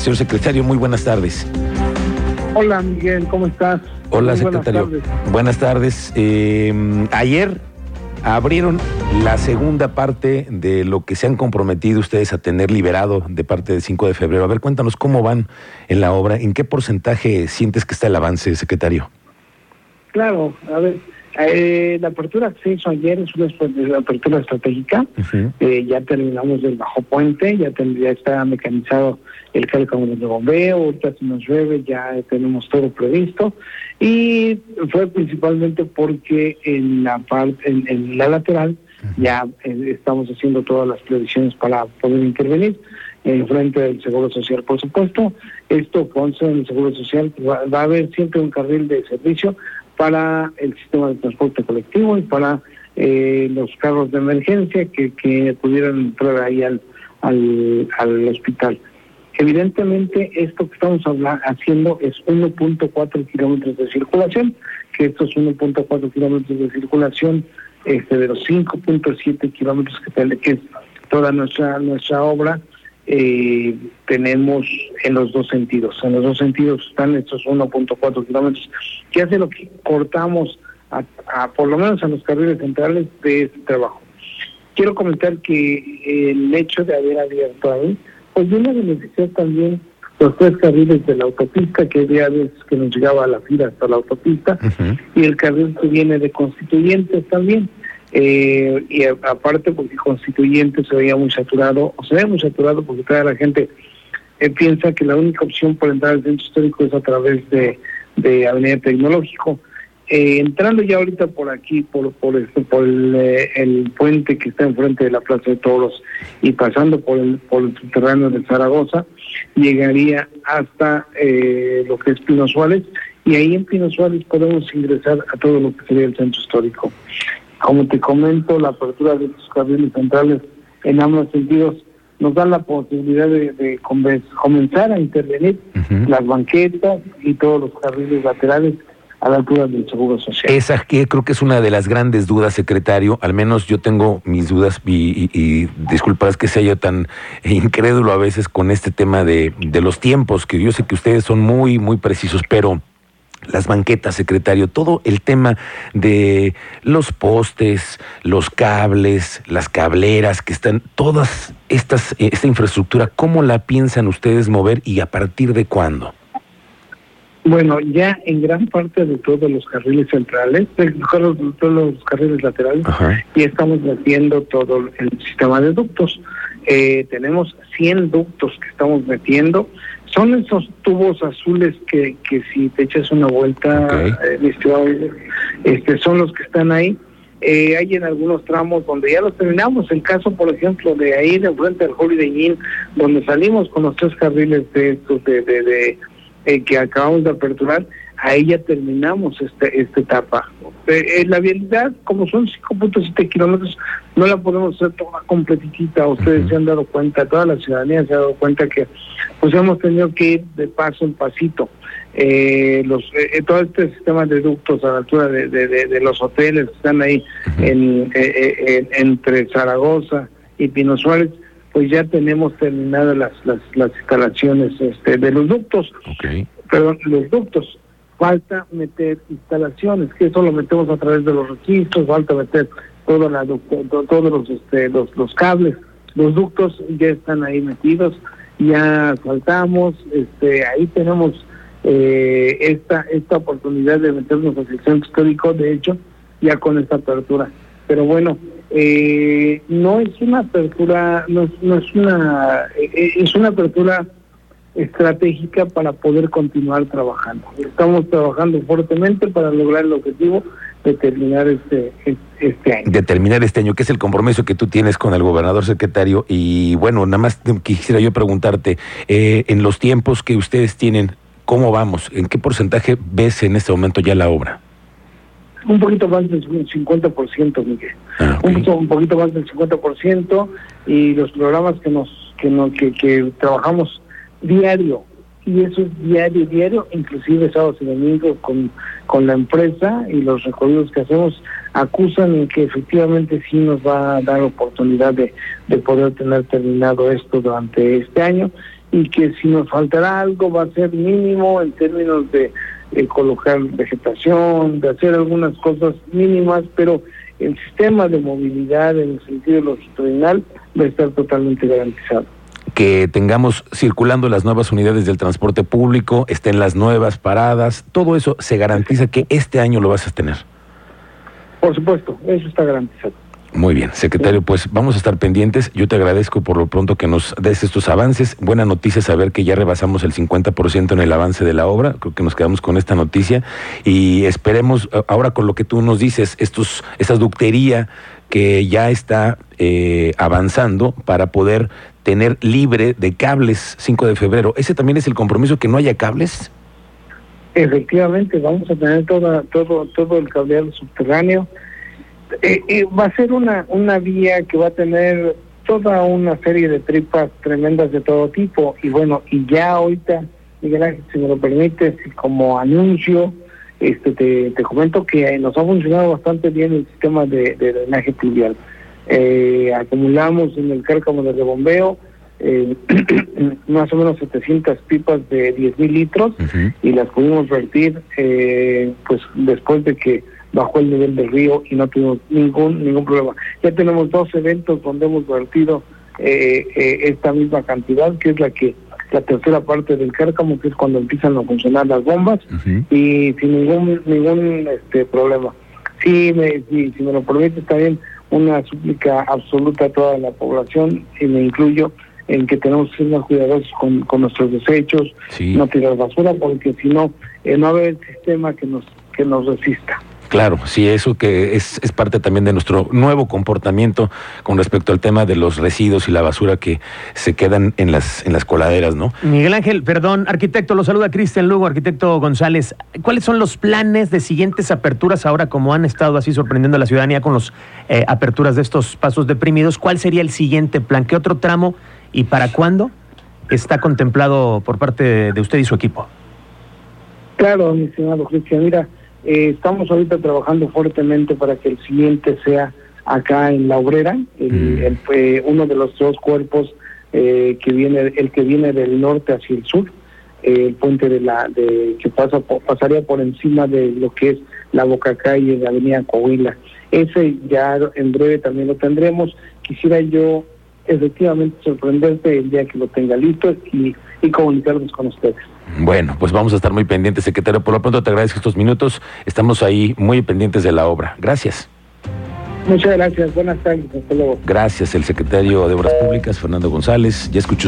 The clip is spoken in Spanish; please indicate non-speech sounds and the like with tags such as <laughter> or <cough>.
Señor secretario, muy buenas tardes. Hola Miguel, ¿cómo estás? Hola Muy secretario. Buenas tardes. Buenas tardes. Eh, ayer abrieron la segunda parte de lo que se han comprometido ustedes a tener liberado de parte del 5 de febrero. A ver, cuéntanos cómo van en la obra, en qué porcentaje sientes que está el avance, secretario. Claro, a ver, eh, la apertura que se hizo ayer es una espe- apertura estratégica. Eh, ya terminamos el bajo puente, ya, ten- ya está mecanizado el cálculo de bombeo, ahorita si nos llueve ya tenemos todo previsto y fue principalmente porque en la parte, en, en la lateral ya eh, estamos haciendo todas las previsiones para poder intervenir en frente del Seguro Social, por supuesto. Esto en el Seguro Social, va, va a haber siempre un carril de servicio para el sistema de transporte colectivo y para eh, los carros de emergencia que, que pudieran entrar ahí al, al, al hospital. Evidentemente, esto que estamos haciendo es 1.4 kilómetros de circulación, que estos 1.4 kilómetros de circulación este, de los 5.7 kilómetros que es toda nuestra, nuestra obra, eh, tenemos en los dos sentidos. En los dos sentidos están estos 1.4 kilómetros, que hace lo que cortamos, a, a- por lo menos a los carriles centrales de este trabajo. Quiero comentar que el hecho de haber abierto ahí, pues viene a beneficiar también los tres carriles de la autopista, que había veces que nos llegaba a la fila hasta la autopista, y el carril que viene de constituyentes también. Eh, y a- aparte porque constituyentes se veía muy saturado, o se ve muy saturado porque toda la gente eh, piensa que la única opción para entrar al centro histórico es a través de, de Avenida Tecnológico. Eh, entrando ya ahorita por aquí, por por, por el, eh, el puente que está enfrente de la Plaza de Toros y pasando por el, por el subterráneo de Zaragoza, llegaría hasta eh, lo que es Pino Suárez y ahí en Pino Suárez podemos ingresar a todo lo que sería el centro histórico. Como te comento, la apertura de los carriles centrales en ambos sentidos nos da la posibilidad de, de comenzar a intervenir las banquetas y todos los carriles laterales a la altura del Seguro Social. Esa que creo que es una de las grandes dudas, secretario. Al menos yo tengo mis dudas y, y, disculpas que sea yo tan incrédulo a veces con este tema de, de los tiempos, que yo sé que ustedes son muy, muy precisos, pero las banquetas, secretario, todo el tema de los postes, los cables, las cableras que están, todas estas, esta infraestructura, ¿cómo la piensan ustedes mover y a partir de cuándo? Bueno, ya en gran parte de todos los carriles centrales, de todos los- todos los carriles laterales, Ajá. y estamos metiendo todo el sistema de ductos. Eh, tenemos 100 ductos que estamos metiendo. Son esos tubos azules que, que si te echas una vuelta, Ok. eh, este, son los que están ahí. Eh, hay en algunos tramos donde ya los terminamos. El caso, por ejemplo, de ahí de frente al Holiday Inn, donde salimos con los tres carriles de estos de, de, de, eh, que acabamos de aperturar, ahí ya terminamos este, esta etapa. Eh, eh, la vialidad, como son 5.7 kilómetros, no la podemos hacer toda completita. Ustedes se han dado cuenta, toda la ciudadanía se ha dado cuenta que pues hemos tenido que ir de paso en pasito. Eh, los eh, todo este sistema de ductos a la altura de, de- de- de los hoteles que están ahí en, entre Zaragoza y Pino Suárez, pues ya tenemos terminadas las, las, las instalaciones este, de los ductos, Ok. perdón, los ductos. Falta meter instalaciones, que eso lo metemos a través de los registros, falta meter toda la, todos los, este, los, los cables. Los ductos ya están ahí metidos, ya faltamos, este, ahí tenemos eh, esta, esta oportunidad de meternos el centro histórico, de hecho, ya con esta apertura. Pero bueno, eh, no es una apertura, no no es una, eh, es una apertura estratégica para poder continuar trabajando. Estamos trabajando fuertemente para lograr el objetivo de terminar este, este año. de terminar este año, que es el compromiso que tú tienes con el gobernador secretario. Y bueno, nada más quisiera yo preguntarte, eh, en los tiempos que ustedes tienen, ¿cómo vamos? ¿En qué porcentaje ves en este momento ya la obra? Un poquito más del 50%, Miguel. Ah, un, un poquito más del 50% y los programas que nos que, no, que, que trabajamos diario y eso es diario diario inclusive sábados y domingos con con la empresa y los recorridos que hacemos acusan en que efectivamente sí nos va a dar oportunidad de, de poder tener terminado esto durante este año y que si nos faltará algo va a ser mínimo en términos de, colocar vegetación, de hacer algunas cosas mínimas, pero el sistema de movilidad en el sentido longitudinal va a estar totalmente garantizado que tengamos circulando las nuevas unidades del transporte público, estén las nuevas paradas, todo eso se garantiza que este año lo vas a tener. Por supuesto, eso está garantizado. Muy bien, secretario, pues vamos a estar pendientes. Yo te agradezco por lo pronto que nos des estos avances. Buena noticia saber que ya rebasamos el 50% en el avance de la obra. Creo que nos quedamos con esta noticia y esperemos ahora con lo que tú nos dices, estos, esta ductería que ya está eh, avanzando para poder tener libre de cables 5 de febrero. ¿Ese también es el compromiso que no haya cables? Efectivamente, vamos a tener toda, todo, todo el cableado subterráneo eh, eh, va a ser una, una vía que va a tener toda una serie de tripas tremendas de todo tipo. Y bueno, y ya ahorita, Miguel Ángel, si me lo permites, como anuncio, este te, te comento que nos ha funcionado bastante bien el sistema de, drenaje pluvial. Eh, acumulamos en el cárcamo de rebombeo eh, <clears throat> más o menos 700 pipas de 10 mil litros y las pudimos vertir eh, pues después de que bajó el nivel del río y no tuvimos ningún ningún problema. Ya tenemos dos eventos donde hemos vertido eh, eh, esta misma cantidad, que es la que la tercera parte del cárcamo, que es cuando empiezan a funcionar las bombas y sin ningún ningún este problema. Sí, me, si me lo permite también una súplica absoluta a toda la población y me incluyo en que tenemos que ser más cuidadosos con, con nuestros desechos, no tirar basura, porque si no, eh, no va a haber sistema que nos, que nos resista. Claro, sí, eso que es, es, parte también de nuestro nuevo comportamiento con respecto al tema de los residuos y la basura que se quedan en las, en las coladeras, ¿no? Miguel Ángel, perdón, arquitecto, lo saluda Cristian Lugo, arquitecto González. ¿Cuáles son los planes de siguientes aperturas ahora, como han estado así sorprendiendo a la ciudadanía con las eh, aperturas de estos pasos deprimidos? ¿Cuál sería el siguiente plan? ¿Qué otro tramo y para cuándo está contemplado por parte de usted y su equipo? Claro, mi estimado Cristian, mira. Eh, estamos ahorita trabajando fuertemente para que el siguiente sea acá en la obrera, el, mm. uno de los dos cuerpos eh, que viene, el que viene del norte hacia el sur, eh, el puente de la de que pasa pasaría por encima de lo que es la Boca Calle de Avenida Coahuila. Ese ya en breve también lo tendremos. Quisiera yo efectivamente sorprenderte el día que lo tenga listo y, y comunicarnos con ustedes. Bueno, pues vamos a estar muy pendientes, secretario. Por lo pronto te agradezco estos minutos. Estamos ahí muy pendientes de la obra. Gracias. Muchas gracias. Buenas tardes. Hasta luego. Gracias, el secretario de Obras Públicas, Fernando González. Ya escuchó